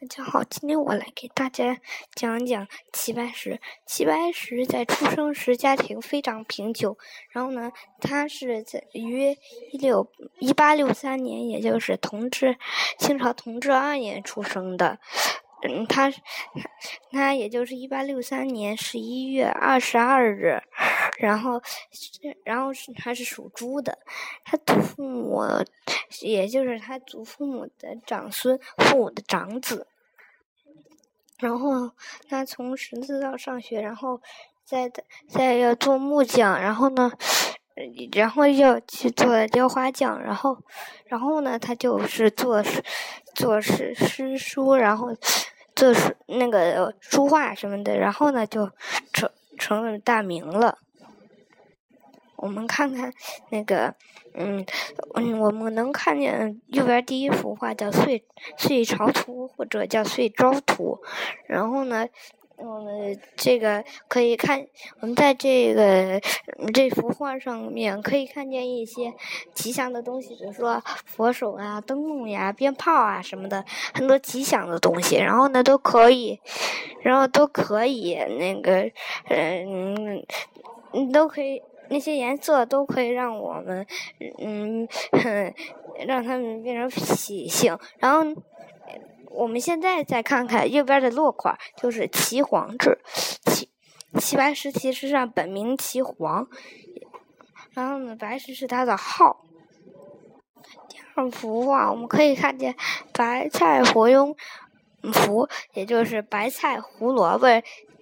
大家好，今天我来给大家讲讲齐白石。齐白石在出生时家庭非常贫穷，然后呢，他是在于一六一八六三年，也就是同治清朝同治二年出生的。嗯，他他也就是一八六三年十一月二十二日，然后然后是他是属猪的，他祖父母也就是他祖父母的长孙，父母的长子。然后他从十字道上学，然后再再要做木匠，然后呢，然后要去做雕花匠，然后然后呢，他就是做做诗诗书，然后。做那个书画什么的，然后呢就成成了大名了。我们看看那个，嗯嗯，我们能看见右边第一幅画叫《岁岁朝图》或者叫《岁朝图》，然后呢。我们这个可以看，我们在这个这幅画上面可以看见一些吉祥的东西，比如说佛手啊、灯笼呀、鞭炮啊什么的，很多吉祥的东西。然后呢，都可以，然后都可以那个，嗯，都可以那些颜色都可以让我们，嗯，让他们变成喜庆。然后。我们现在再看看右边的落款，就是齐黄志，齐齐白石其实上本名齐黄，然后呢，白石是他的号。第二幅画我们可以看见白菜活用符，也就是白菜、胡萝卜，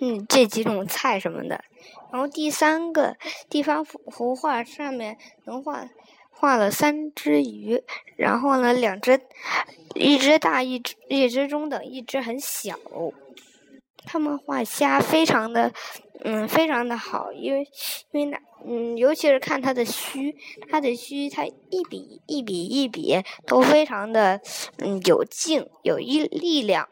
嗯，这几种菜什么的。然后第三个地方幅幅画上面能画。画了三只鱼，然后呢，两只，一只大，一只一只中等，一只很小。他们画虾非常的，嗯，非常的好，因为因为那，嗯，尤其是看它的须，它的须，它一笔一笔一笔都非常的，嗯，有劲，有一力量。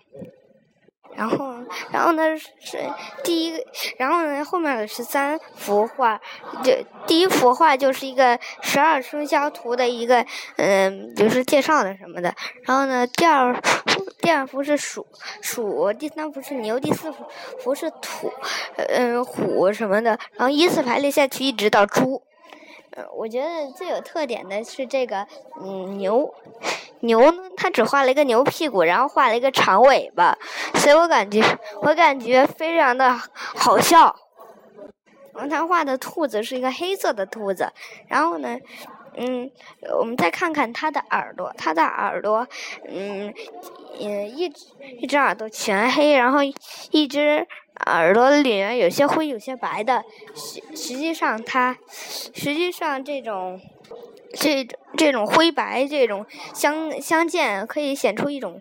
然后，然后呢是第一个，然后呢后面的十三幅画，就第一幅画就是一个十二生肖图的一个，嗯，就是介绍的什么的。然后呢，第二第二幅是鼠鼠，第三幅是牛，第四幅幅是土，嗯，虎什么的。然后依次排列下去，一直到猪。嗯，我觉得最有特点的是这个，嗯，牛。牛呢？它只画了一个牛屁股，然后画了一个长尾巴，所以我感觉我感觉非常的好笑。然后他画的兔子是一个黑色的兔子，然后呢，嗯，我们再看看他的耳朵，他的耳朵，嗯，嗯，一一只耳朵全黑，然后一只耳朵里面有些灰有些白的，实实际上它实际上这种。这这种灰白这种相相间，可以显出一种，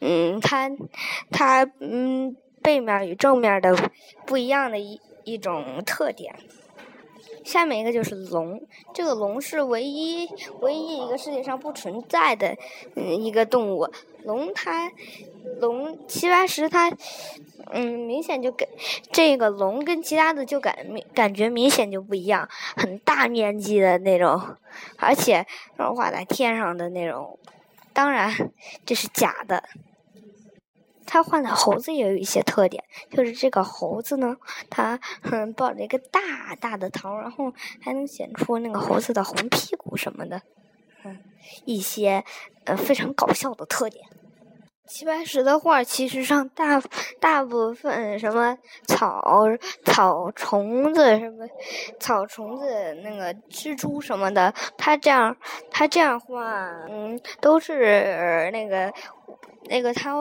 嗯，它它嗯背面与正面的不一样的一一种特点。下面一个就是龙，这个龙是唯一唯一一个世界上不存在的一个动物。龙它龙齐白石它嗯明显就跟这个龙跟其他的就感感觉明显就不一样，很大面积的那种，而且画在天上的那种，当然这是假的。他画的猴子也有一些特点，就是这个猴子呢，它嗯抱着一个大大的桃，然后还能显出那个猴子的红屁股什么的，嗯，一些呃非常搞笑的特点。齐白石的画其实上大大部分什么草草虫子什么草虫子那个蜘蛛什么的，他这样他这样画，嗯，都是那个。那个他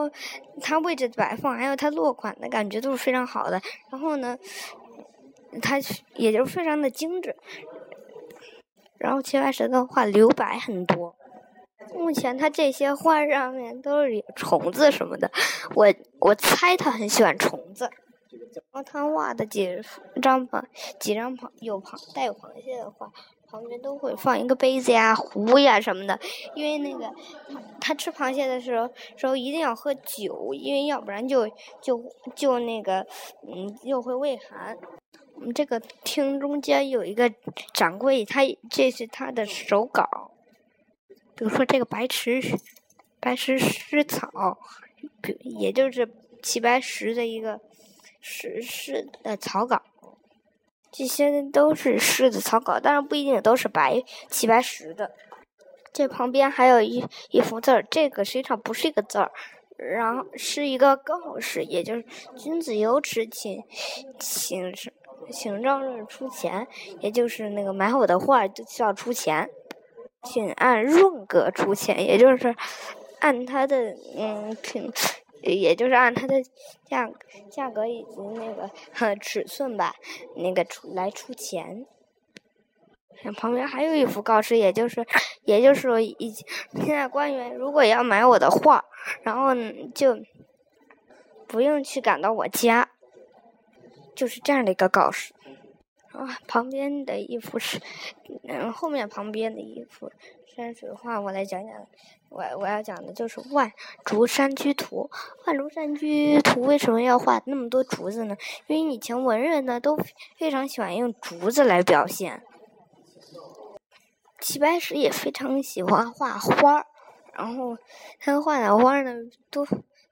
他位置摆放，还有他落款的感觉都是非常好的。然后呢，他也就非常的精致。然后齐白石的画留白很多。目前他这些画上面都是有虫子什么的，我我猜他很喜欢虫子。然后他画的几张螃几张螃有螃带有螃蟹的画。旁边都会放一个杯子呀、壶呀什么的，因为那个他吃螃蟹的时候时候一定要喝酒，因为要不然就就就那个嗯又会胃寒。我们这个厅中间有一个掌柜，他这是他的手稿，比如说这个白石白石诗草也就是齐白石的一个石诗的草稿。这些都是诗的草稿，当然不一定都是白齐白石的。这旁边还有一一幅字儿，这个实际上不是一个字儿，然后是一个告示，也就是君子有耻，请请请让人出钱，也就是那个买我的画就需要出钱，请按润格出钱，也就是按他的嗯品，也就是按他的价价格以及那个尺寸吧，那个出来出钱。旁边还有一幅告示，也就是，也就是说，以现在官员如果要买我的画，然后就不用去赶到我家，就是这样的一个告示。啊，旁边的一幅是，嗯，后面旁边的一幅山水画，我来讲讲。我我要讲的就是《万竹山居图》。《万竹山居图》为什么要画那么多竹子呢？因为以前文人呢都非常喜欢用竹子来表现。齐白石也非常喜欢画花儿，然后他画的花呢，多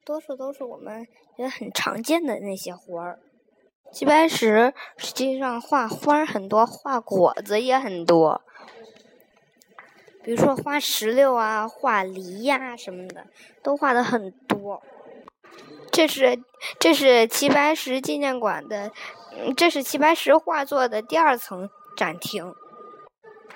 多数都是我们也很常见的那些花儿。齐白石实际上画花很多，画果子也很多，比如说画石榴啊、画梨呀什么的，都画的很多。这是这是齐白石纪念馆的，这是齐白石画作的第二层展厅。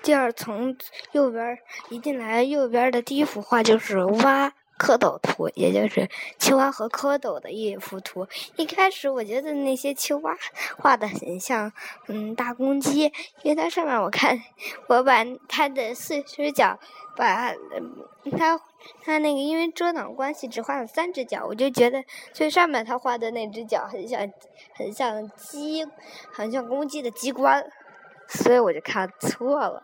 第二层右边一进来，右边的第一幅画就是蛙蝌蚪图，也就是青蛙和蝌蚪的一幅图。一开始我觉得那些青蛙画的很像，嗯，大公鸡，因为它上面我看，我把它的四只脚，把它它那个因为遮挡关系只画了三只脚，我就觉得最上面他画的那只脚很像，很像鸡，很像公鸡的鸡冠，所以我就看错了。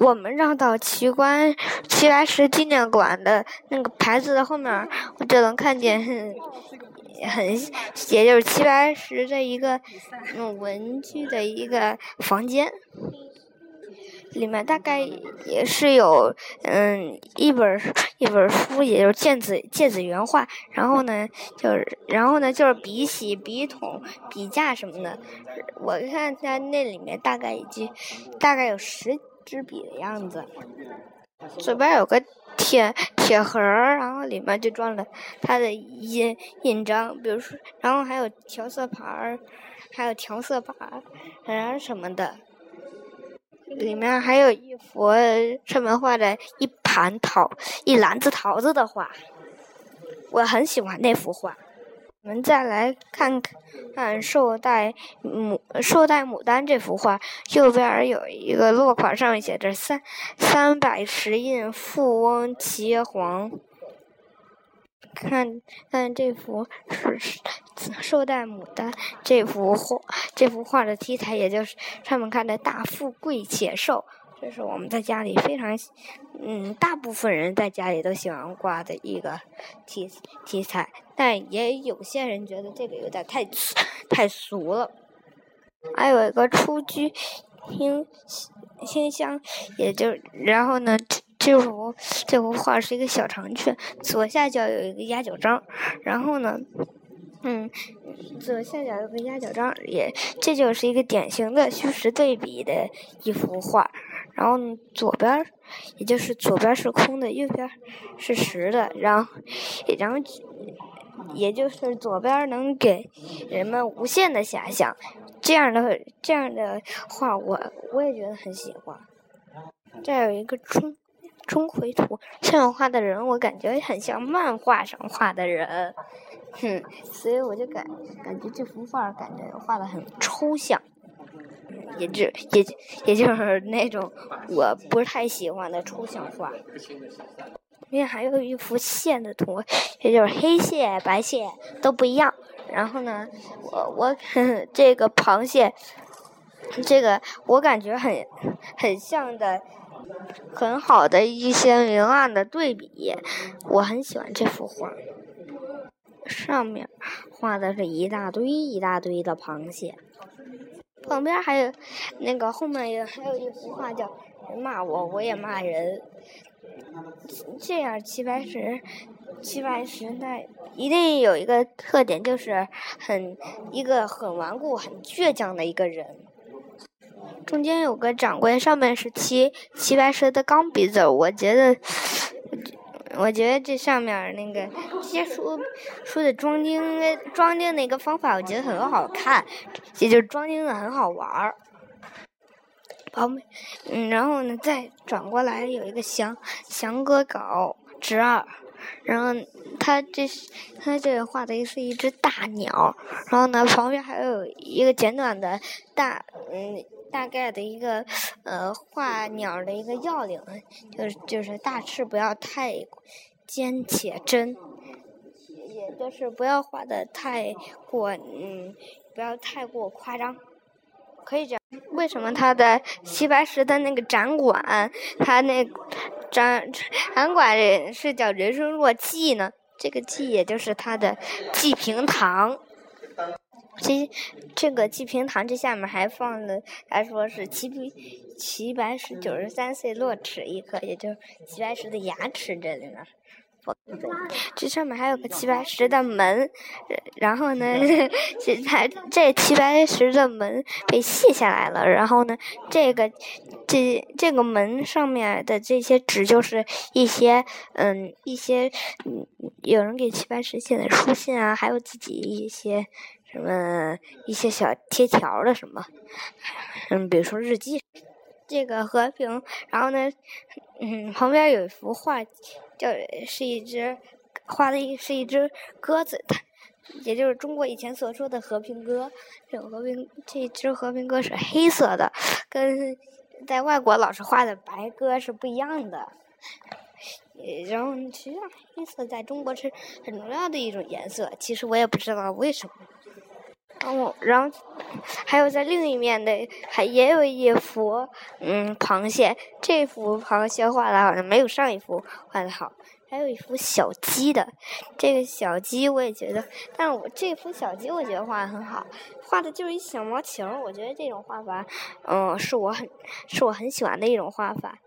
我们绕到奇观齐白石纪念馆的那个牌子的后面，我就能看见很很，也就是齐白石的一个嗯文具的一个房间，里面大概也是有嗯一本一本书，也就是芥子芥子原画，然后呢就是然后呢就是笔洗、笔筒、笔架什么的，我看在那里面大概已经大概有十。支笔的样子，左边有个铁铁盒，然后里面就装了他的印印章，比如说，然后还有调色盘，还有调色板儿什么的。里面还有一幅上面画着一盘桃、一篮子桃子的画，我很喜欢那幅画。我们再来看看《寿带牡寿带牡丹》这幅画，右边有一个落款，上面写着“三三百石印富翁齐黄”。看看这幅是《寿带牡丹》这幅画，这幅画的题材也就是上面看的大富贵且寿。这是我们在家里非常，嗯，大部分人在家里都喜欢挂的一个题题材，但也有些人觉得这个有点太太俗了。还有一个出居清清香，也就然后呢，这幅这幅画是一个小长卷，左下角有一个压脚章，然后呢，嗯，左下角有个压脚章，也这就是一个典型的虚实对比的一幅画。然后左边，也就是左边是空的，右边是实的。然后，然后，也就是左边能给人们无限的遐想。这样的这样的画，我我也觉得很喜欢。这有一个钟钟馗图，这样画的人我感觉很像漫画上画的人，哼，所以我就感感觉这幅画感觉画的很抽象。也就也也就是那种我不是太喜欢的抽象画。因为还有一幅线的图，也就是黑线、白线都不一样。然后呢，我我这个螃蟹，这个我感觉很很像的，很好的一些明暗的对比。我很喜欢这幅画，上面画的是一大堆一大堆的螃蟹。旁边还有那个后面也还有一幅画叫“骂我，我也骂人”。这样齐白石齐白石那一定有一个特点，就是很一个很顽固、很倔强的一个人。中间有个掌柜，上面是齐齐白石的钢笔字，我觉得，我觉得这上面那个这些书书的装订装订那个方法，我觉得很好看，也就装订的很好玩儿。旁边，嗯，然后呢，再转过来有一个祥祥哥稿之二，然后他这他这画的是一只大鸟，然后呢，旁边还有一个简短的大嗯大概的一个呃画鸟的一个要领，就是就是大翅不要太尖且真，也就是不要画的太过嗯不要太过夸张。可以这样。为什么他的齐白石的那个展馆，他那展展馆是叫“人生若寄”呢？这个“寄”也就是他的寄平堂。其这个济平堂这下面还放了，他说是齐平齐白石九十三岁落齿一颗，也就齐白石的牙齿这里呢。这上面还有个齐白石的门，然后呢，这还这齐白石的门被卸下来了，然后呢，这个这这个门上面的这些纸就是一些嗯一些嗯有人给齐白石写的书信啊，还有自己一些什么一些小贴条的什么，嗯，比如说日记。这个和平，然后呢，嗯，旁边有一幅画。叫是一只画的一是一只鸽子，它也就是中国以前所说的和平鸽。这和平这只和平鸽是黑色的，跟在外国老师画的白鸽是不一样的。然后其实黑色在中国是很重要的一种颜色，其实我也不知道为什么。然后，然后还有在另一面的还也有一幅，嗯，螃蟹。这幅螃蟹画的好像没有上一幅画的好。还有一幅小鸡的，这个小鸡我也觉得，但我这幅小鸡我觉得画的很好，画的就是一小毛球。我觉得这种画法，嗯，是我很是我很喜欢的一种画法。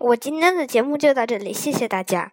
我今天的节目就到这里，谢谢大家。